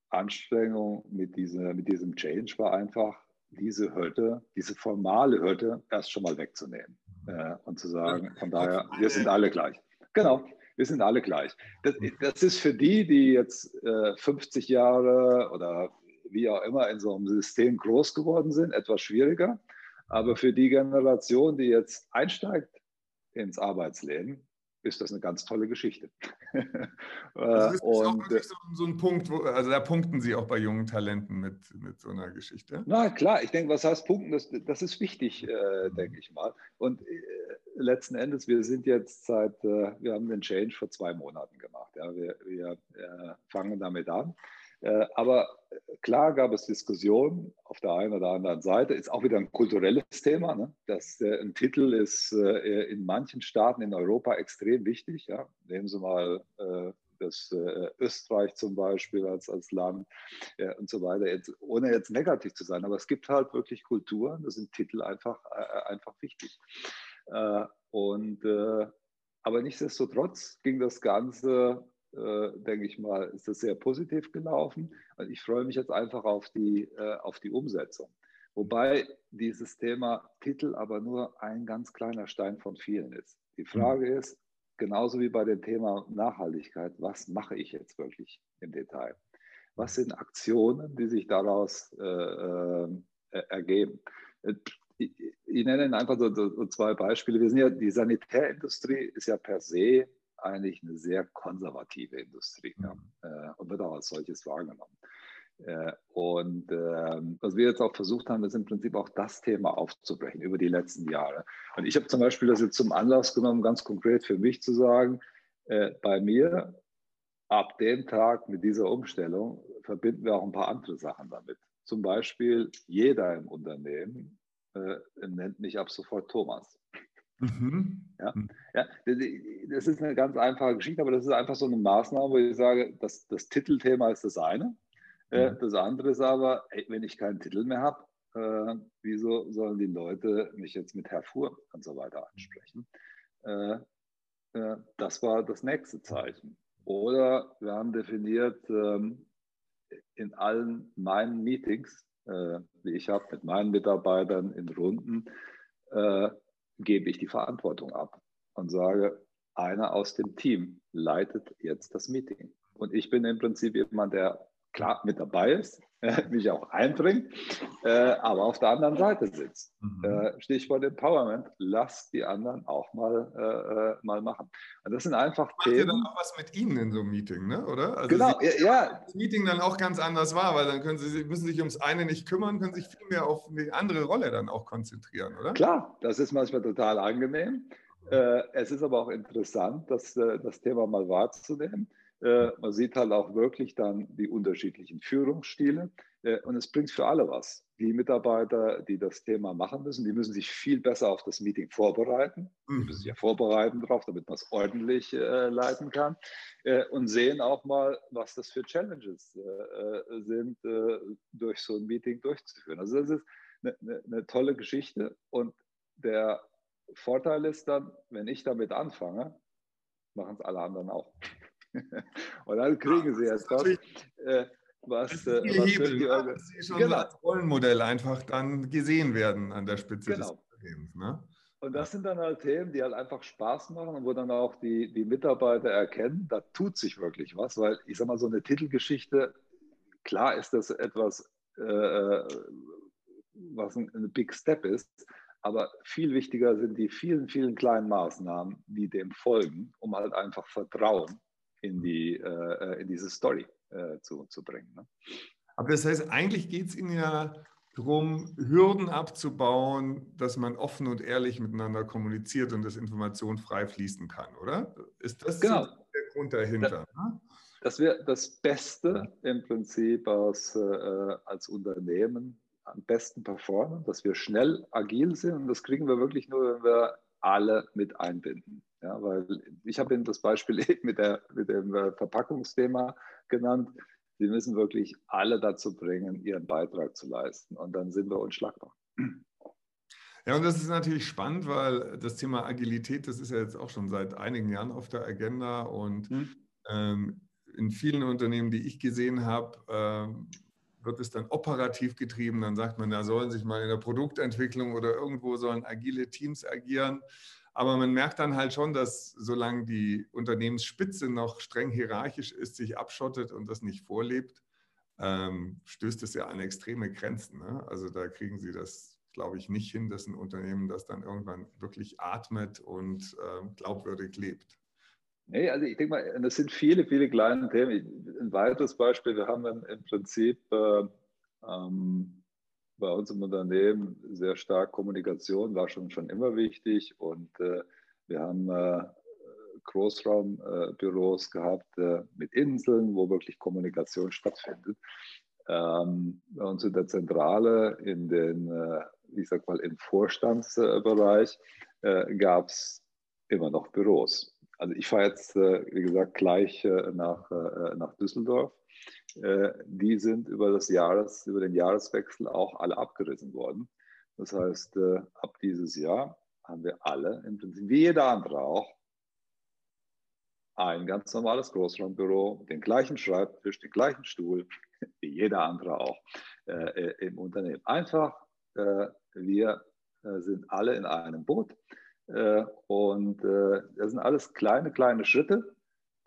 Anstrengung mit, dieser, mit diesem Change war einfach, diese Hürde, diese formale Hürde erst schon mal wegzunehmen. Äh, und zu sagen, von daher, wir sind alle gleich. Genau, wir sind alle gleich. Das, das ist für die, die jetzt äh, 50 Jahre oder wie auch immer in so einem System groß geworden sind, etwas schwieriger. Aber für die Generation, die jetzt einsteigt ins Arbeitsleben, ist das eine ganz tolle Geschichte. das ist auch wirklich so, so, ein Punkt, wo, also da punkten Sie auch bei jungen Talenten mit, mit so einer Geschichte. Na klar, ich denke, was heißt punkten, das, das ist wichtig, äh, mhm. denke ich mal. Und äh, letzten Endes, wir sind jetzt seit, äh, wir haben den Change vor zwei Monaten gemacht. Ja, wir, wir äh, fangen damit an. Äh, aber klar gab es Diskussionen auf der einen oder anderen Seite. Ist auch wieder ein kulturelles Thema. Ne? Das, äh, ein Titel ist äh, in manchen Staaten in Europa extrem wichtig. Ja? Nehmen Sie mal das Österreich zum Beispiel als, als Land ja, und so weiter, jetzt, ohne jetzt negativ zu sein. Aber es gibt halt wirklich Kulturen, da sind Titel einfach, einfach wichtig. und, aber nichtsdestotrotz ging das Ganze äh, denke ich mal, ist das sehr positiv gelaufen. Und ich freue mich jetzt einfach auf die, äh, auf die Umsetzung. Wobei dieses Thema Titel aber nur ein ganz kleiner Stein von vielen ist. Die Frage mhm. ist, genauso wie bei dem Thema Nachhaltigkeit, was mache ich jetzt wirklich im Detail? Was sind Aktionen, die sich daraus äh, äh, ergeben? Ich, ich, nenne Ihnen einfach so, so, zwei Beispiele. Wir sind ja, die Sanitärindustrie ist ja per se eigentlich eine sehr konservative Industrie ja, mhm. äh, und wird auch als solches wahrgenommen. Äh, und äh, was wir jetzt auch versucht haben, ist im Prinzip auch das Thema aufzubrechen über die letzten Jahre. Und ich habe zum Beispiel das jetzt zum Anlass genommen, ganz konkret für mich zu sagen, äh, bei mir ab dem Tag mit dieser Umstellung verbinden wir auch ein paar andere Sachen damit. Zum Beispiel jeder im Unternehmen äh, nennt mich ab sofort Thomas. Mhm. Ja, mhm. ja, das ist eine ganz einfache Geschichte, aber das ist einfach so eine Maßnahme, wo ich sage, das, das Titelthema ist das eine. Äh, mhm. Das andere ist aber, ey, wenn ich keinen Titel mehr habe, äh, wieso sollen die Leute mich jetzt mit Herr Fuhr und so weiter ansprechen? Äh, äh, das war das nächste Zeichen. Oder wir haben definiert ähm, in allen meinen Meetings, äh, die ich habe mit meinen Mitarbeitern in Runden, äh, gebe ich die Verantwortung ab und sage, einer aus dem Team leitet jetzt das Meeting. Und ich bin im Prinzip jemand, der klar mit dabei ist, mich auch einbringt, äh, aber auf der anderen Seite sitzt. Mhm. Äh, Stichwort Empowerment, lass die anderen auch mal, äh, mal machen. Und das sind einfach Macht Themen. Macht ihr dann auch was mit Ihnen in so einem Meeting, ne? oder? Also genau, Sie, ja. Das Meeting dann auch ganz anders war, weil dann können Sie, müssen sich ums eine nicht kümmern, können sich viel mehr auf eine andere Rolle dann auch konzentrieren, oder? Klar, das ist manchmal total angenehm. Äh, es ist aber auch interessant, das, das Thema mal wahrzunehmen. Äh, man sieht halt auch wirklich dann die unterschiedlichen Führungsstile äh, und es bringt für alle was. Die Mitarbeiter, die das Thema machen müssen, die müssen sich viel besser auf das Meeting vorbereiten. Die müssen sich ja mhm. vorbereiten darauf, damit man es ordentlich äh, leiten kann äh, und sehen auch mal, was das für Challenges äh, sind, äh, durch so ein Meeting durchzuführen. Also das ist eine, eine, eine tolle Geschichte und der Vorteil ist dann, wenn ich damit anfange, machen es alle anderen auch. und dann kriegen ja, sie etwas, äh, was, äh, was Hebel, die, ne? sie schon genau. als Rollenmodell einfach dann gesehen werden an der Spitze genau. des Unternehmens. Ne? Und das sind dann halt Themen, die halt einfach Spaß machen und wo dann auch die, die Mitarbeiter erkennen, da tut sich wirklich was, weil ich sag mal, so eine Titelgeschichte, klar ist das etwas, äh, äh was ein, ein Big Step ist, aber viel wichtiger sind die vielen, vielen kleinen Maßnahmen, die dem folgen, um halt einfach Vertrauen in, die, äh, in diese Story äh, zu, zu bringen. Ne? Aber das heißt, eigentlich geht es Ihnen ja darum, Hürden abzubauen, dass man offen und ehrlich miteinander kommuniziert und dass Information frei fließen kann, oder? Ist das genau. der Grund dahinter? Da, ne? Das wäre das Beste im Prinzip als, äh, als Unternehmen am besten performen, dass wir schnell agil sind und das kriegen wir wirklich nur, wenn wir alle mit einbinden. Ja, weil ich habe Ihnen das Beispiel mit, der, mit dem äh, Verpackungsthema genannt. Sie müssen wirklich alle dazu bringen, ihren Beitrag zu leisten. Und dann sind wir unschlagbar. Ja, und das ist natürlich spannend, weil das Thema Agilität, das ist ja jetzt auch schon seit einigen Jahren auf der Agenda. Und hm. ähm, in vielen Unternehmen, die ich gesehen habe, ähm, wird es dann operativ getrieben. Dann sagt man, da sollen sich mal in der Produktentwicklung oder irgendwo sollen agile Teams agieren. Aber man merkt dann halt schon, dass solange die Unternehmensspitze noch streng hierarchisch ist, sich abschottet und das nicht vorlebt, ähm, stößt es ja an extreme Grenzen. Ne? Also da kriegen sie das, glaube ich, nicht hin, dass ein Unternehmen das dann irgendwann wirklich atmet und ähm, glaubwürdig lebt. Nee, also ich denke mal, das sind viele, viele kleine Themen. Ein weiteres Beispiel, wir haben im Prinzip äh, ähm, bei uns im Unternehmen sehr stark Kommunikation, war schon, schon immer wichtig und äh, wir haben äh, Großraumbüros gehabt äh, mit Inseln, wo wirklich Kommunikation stattfindet. Ähm, bei uns in der Zentrale, in den, äh, ich sag mal, im Vorstandsbereich äh, gab es immer noch Büros. Also ich fahre jetzt, äh, wie gesagt, gleich nach, nach Düsseldorf. Die sind über, das Jahres, über den Jahreswechsel auch alle abgerissen worden. Das heißt, ab dieses Jahr haben wir alle, im Prinzip wie jeder andere auch, ein ganz normales Großraumbüro, den gleichen Schreibtisch, den gleichen Stuhl, wie jeder andere auch äh, im Unternehmen. Einfach, äh, wir äh, sind alle in einem Boot äh, und äh, das sind alles kleine, kleine Schritte,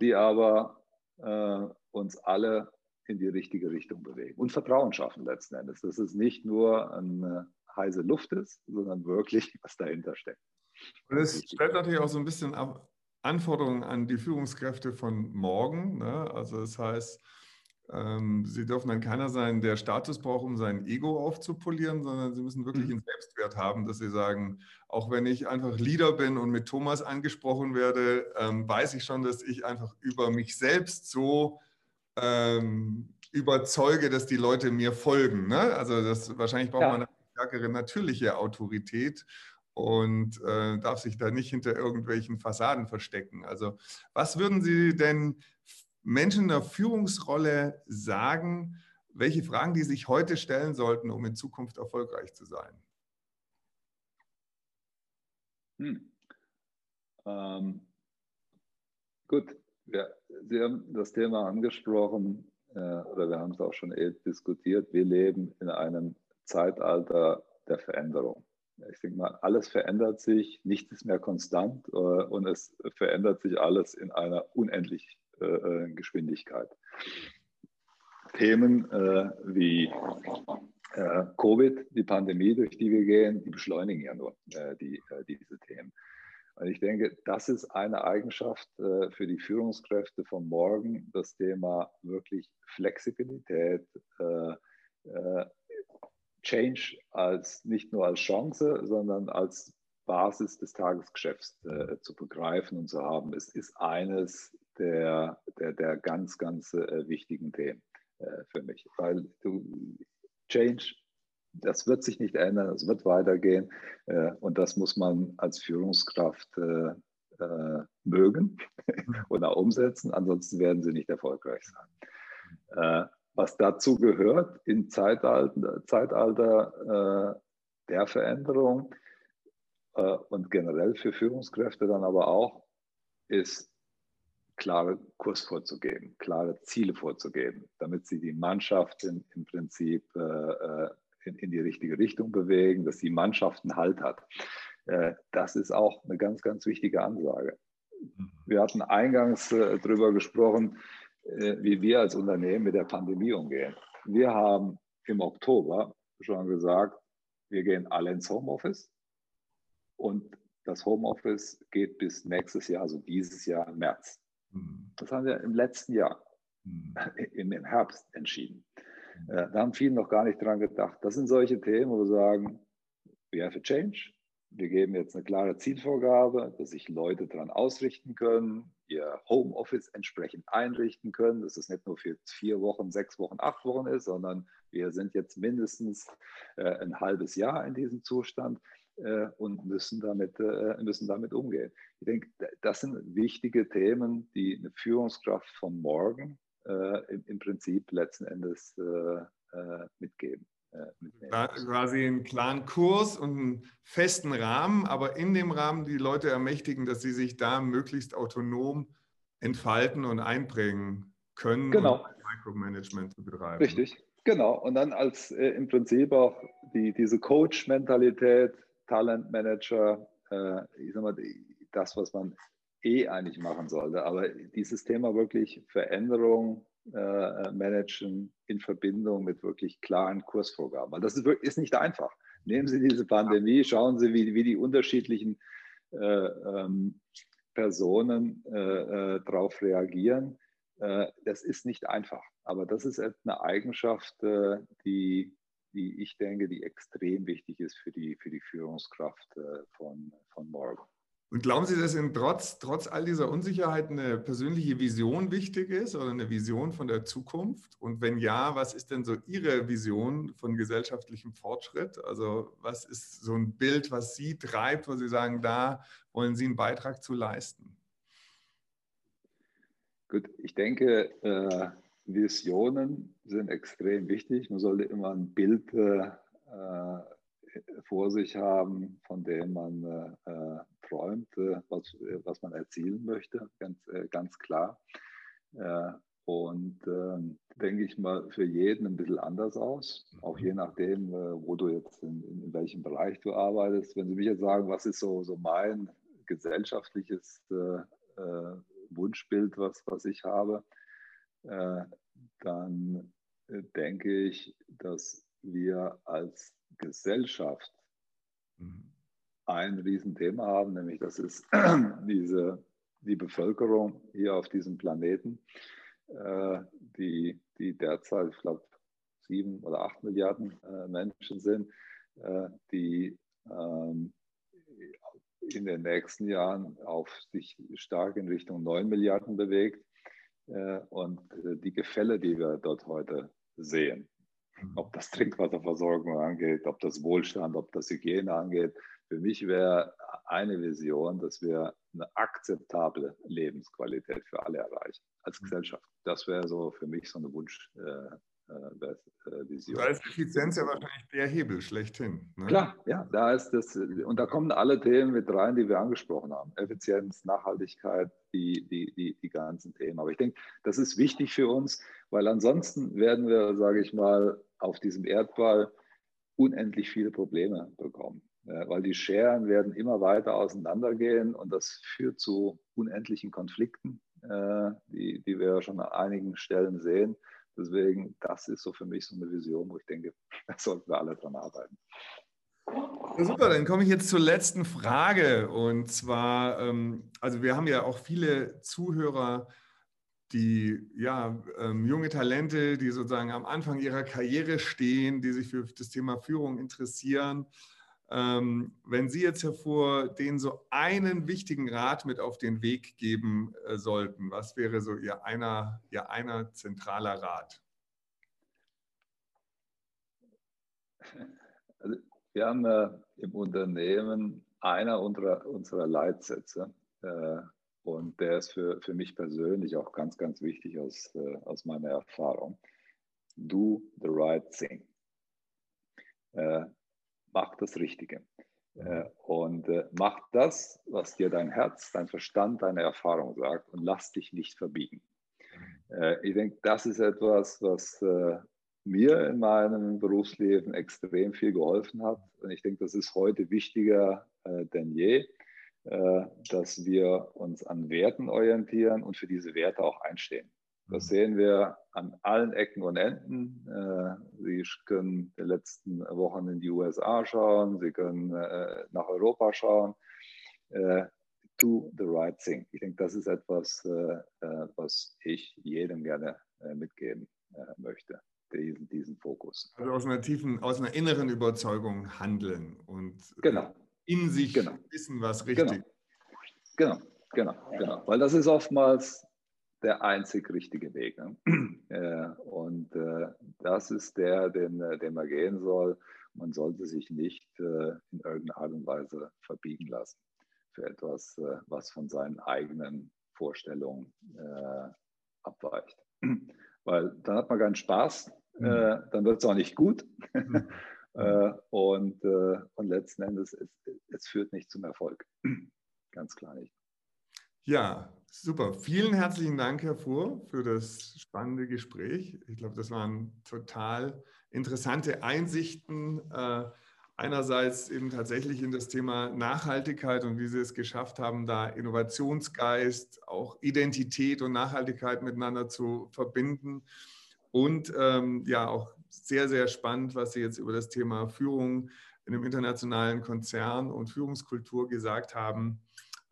die aber äh, uns alle in die richtige Richtung bewegen und Vertrauen schaffen letzten Endes. Dass es nicht nur eine heiße Luft ist, sondern wirklich, was dahinter steckt. Und es stellt natürlich auch so ein bisschen Anforderungen an die Führungskräfte von morgen. Ne? Also das heißt, ähm, sie dürfen dann keiner sein, der Status braucht, um sein Ego aufzupolieren, sondern sie müssen wirklich mhm. einen Selbstwert haben, dass sie sagen, auch wenn ich einfach Leader bin und mit Thomas angesprochen werde, ähm, weiß ich schon, dass ich einfach über mich selbst so ähm, überzeuge, dass die Leute mir folgen. Ne? Also das wahrscheinlich braucht ja. man eine stärkere natürliche Autorität und äh, darf sich da nicht hinter irgendwelchen Fassaden verstecken. Also was würden Sie denn Menschen in der Führungsrolle sagen, welche Fragen die sich heute stellen sollten, um in Zukunft erfolgreich zu sein? Hm. Ähm, gut, ja, Sie haben das Thema angesprochen, äh, oder wir haben es auch schon diskutiert. Wir leben in einem Zeitalter der Veränderung. Ich denke mal, alles verändert sich, nichts ist mehr konstant äh, und es verändert sich alles in einer unendlich äh, äh, Geschwindigkeit. Themen äh, wie Covid, die Pandemie, durch die wir gehen, die beschleunigen ja nur die, diese Themen. Und ich denke, das ist eine Eigenschaft für die Führungskräfte von morgen, das Thema wirklich Flexibilität, Change als nicht nur als Chance, sondern als Basis des Tagesgeschäfts äh, zu begreifen und zu haben. Es ist eines der, der, der ganz, ganz äh, wichtigen Themen äh, für mich. Weil du, Change, das wird sich nicht ändern, es wird weitergehen äh, und das muss man als Führungskraft äh, äh, mögen oder umsetzen, ansonsten werden sie nicht erfolgreich sein. Was dazu gehört im Zeitalter, Zeitalter der Veränderung und generell für Führungskräfte dann aber auch, ist klare Kurs vorzugeben, klare Ziele vorzugeben, damit sie die Mannschaft in, im Prinzip äh, in, in, die richtige Richtung bewegen, dass die Mannschaft einen Halt hat. Äh, das ist auch eine ganz, ganz wichtige Ansage. Mhm. Wir hatten eingangs äh, darüber gesprochen, äh, wie wir als Unternehmen mit der Pandemie umgehen. Wir haben im Oktober schon gesagt, wir gehen alle ins Homeoffice und das Homeoffice geht bis nächstes Jahr, also dieses Jahr März. Mhm. Das haben wir im letzten Jahr, mhm. im, Herbst entschieden. Äh, da haben viele noch gar nicht dran gedacht. Das sind solche Themen, wo wir sagen, we have a change. Wir geben jetzt eine klare Zielvorgabe, dass sich Leute daran ausrichten können, ihr Homeoffice entsprechend einrichten können, dass es nicht nur für vier Wochen, sechs Wochen, acht Wochen ist, sondern wir sind jetzt mindestens äh, ein halbes Jahr in diesem Zustand äh, und müssen damit, müssen damit umgehen. Ich denke, das sind wichtige Themen, die eine Führungskraft von morgen im, im, Prinzip letzten Endes mitgeben. Quasi einen klaren Kurs und einen festen Rahmen, aber in dem Rahmen die Leute ermächtigen, dass sie sich da möglichst autonom entfalten und einbringen können, genau. um Micromanagement zu betreiben. Richtig, Genau, und dann als äh, im Prinzip auch die, diese Coach-Mentalität, Talentmanager, äh, ich sag mal, das, was man eh eigentlich machen sollte. Aber dieses Thema wirklich Veränderung äh, managen in Verbindung mit wirklich klaren Kursvorgaben. Weil das ist, ist nicht einfach. Nehmen Sie diese Pandemie, schauen Sie, wie, wie die unterschiedlichen äh, ähm, Personen äh, äh darauf reagieren. Äh, das ist nicht einfach. Aber das ist eine Eigenschaft, äh, die, die ich denke, die extrem wichtig ist für die, für die Führungskraft von, von morgen. Und glauben Sie, dass Ihnen trotz, trotz all dieser Unsicherheit eine persönliche Vision wichtig ist oder eine Vision von der Zukunft? Und wenn ja, was ist denn so Ihre Vision von gesellschaftlichem Fortschritt? Also was ist so ein Bild, was Sie treibt, wo Sie sagen, da wollen Sie einen Beitrag zu leisten? Gut, ich denke, äh, Visionen sind extrem wichtig. Man sollte immer ein Bild äh, vor sich haben, von dem man äh, äh träumt, äh, was, äh, was man erzielen möchte, ganz, äh, ganz klar. Äh, und ähm, denke ich mal, für jeden ein bisschen anders aus, auch je nachdem, wo du jetzt in, in, welchem Bereich du arbeitest. Wenn Sie mich jetzt sagen, was ist so, so mein gesellschaftliches Wunschbild, was, was ich habe, dann denke ich, dass wir als Gesellschaft mhm. Ein Riesenthema haben, nämlich das ist diese, die Bevölkerung hier auf diesem Planeten, äh, die, die derzeit, ich glaube, sieben oder acht Milliarden äh, Menschen sind, äh, die ähm, in den nächsten Jahren auf sich stark in Richtung neun Milliarden bewegt. Und die Gefälle, die wir dort heute sehen, ob das Trinkwasserversorgung angeht, ob das Wohlstand, ob das Hygiene angeht. Für mich wäre eine Vision, dass wir eine akzeptable Lebensqualität für alle erreichen als mhm. Gesellschaft. Das wäre so für mich so eine Wunsch, äh, äh, äh. Da ist Effizienz ja wahrscheinlich der Hebel schlechthin. Ne? Klar, ja, da ist das, und da kommen alle Themen mit rein, die wir angesprochen haben. Effizienz, Nachhaltigkeit, die, die, die, die ganzen Themen. Aber ich denke, das ist wichtig für uns, weil ansonsten werden wir, sage ich mal, auf diesem Erdball unendlich viele Probleme bekommen. Weil die Scheren werden immer weiter auseinandergehen und das führt zu unendlichen Konflikten, äh, die, die wir schon an einigen Stellen sehen. Deswegen, das ist so für mich so eine Vision, wo ich denke, da sollten wir alle dran arbeiten. Super, dann komme ich jetzt zur letzten Frage. Und zwar, ähm, also wir haben ja auch viele Zuhörer, die ja ähm, junge Talente, die sozusagen am Anfang ihrer Karriere stehen, die sich für das Thema Führung interessieren. Ähm, wenn Sie jetzt hervor denen so einen wichtigen Rat mit auf den Weg geben äh, sollten, was wäre so Ihr einer, Ihr einer zentraler Rat? Also wir haben äh, im Unternehmen einer unserer, unserer Leitsätze äh, und der ist für, für mich persönlich auch ganz, ganz wichtig aus, äh, aus meiner Erfahrung. Do the right thing. Mach das Richtige. Äh, und äh, mach das, was dir dein Herz, dein Verstand, deine Erfahrung sagt und lass dich nicht verbiegen. Äh, ich denke, das ist etwas, was mir in meinem Berufsleben extrem viel geholfen hat. Und ich denke, das ist heute wichtiger denn je, dass wir uns an Werten orientieren und für diese Werte auch einstehen. Das sehen wir an allen Ecken und Enden. Äh, Sie können die letzten Wochen in die USA schauen, Sie können äh, nach Europa schauen. Äh, do the right thing. Ich denke, das ist etwas, was ich jedem gerne mitgeben möchte, diesen, diesen Fokus. Also aus einer tiefen, aus einer inneren Überzeugung handeln und genau. in sich genau. wissen, was richtig ist. Genau, genau, genau. Weil das ist oftmals der einzig richtige Weg. Ne? Äh, und äh, das ist der, den, äh, den man gehen soll. Man sollte sich nicht in irgendeiner Art und Weise verbiegen lassen für etwas, was von seinen eigenen Vorstellungen abweicht. Weil dann hat man keinen Spaß, mhm. dann wird es auch nicht gut. Mhm. und, und letzten Endes, es, es führt nicht zum Erfolg. Ganz klar nicht. Ja, super. Vielen herzlichen Dank, Herr Fuhr, für das spannende Gespräch. Ich glaube, das waren total interessante Einsichten. Äh, einerseits eben tatsächlich in das Thema Nachhaltigkeit und wie Sie es geschafft haben, da Innovationsgeist, auch Identität und Nachhaltigkeit miteinander zu verbinden. Und ähm, ja, auch sehr, sehr spannend, was Sie jetzt über das Thema Führung in einem internationalen Konzern und Führungskultur gesagt haben.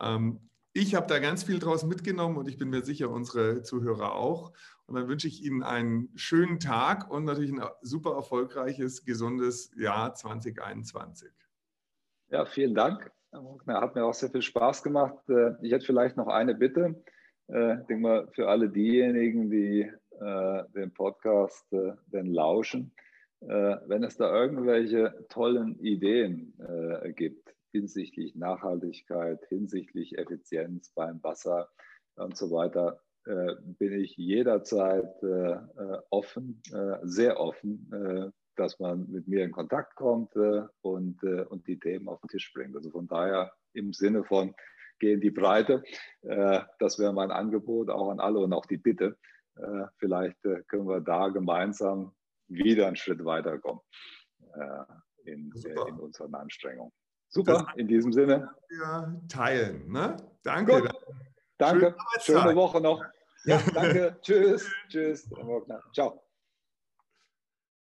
Ähm, ich habe da ganz viel draus mitgenommen und ich bin mir sicher, unsere Zuhörer auch. Und dann wünsche ich Ihnen einen schönen Tag und natürlich ein super erfolgreiches, gesundes Jahr 2021. Ja, vielen Dank. Hat mir auch sehr viel Spaß gemacht. Äh, ich hätte vielleicht noch eine Bitte. Äh, ich denke mal, für alle diejenigen, die äh, den Podcast denn lauschen, wenn es da irgendwelche tollen Ideen gibt hinsichtlich Nachhaltigkeit, hinsichtlich Effizienz beim Wasser und so weiter, äh, bin ich jederzeit äh, äh, offen, sehr offen, dass man mit mir in Kontakt kommt und, und die Themen auf den Tisch bringt. Also von daher im Sinne von geh in die Breite, das wäre mein Angebot auch an alle und auch die Bitte. Vielleicht können wir da gemeinsam wieder einen Schritt weiterkommen in, in unseren Anstrengungen. Super, in diesem Sinne. Teilen. Ne? Danke. Gut. Danke. Schöne Woche noch. Ja, danke. Tschüss. Tschüss. Ciao.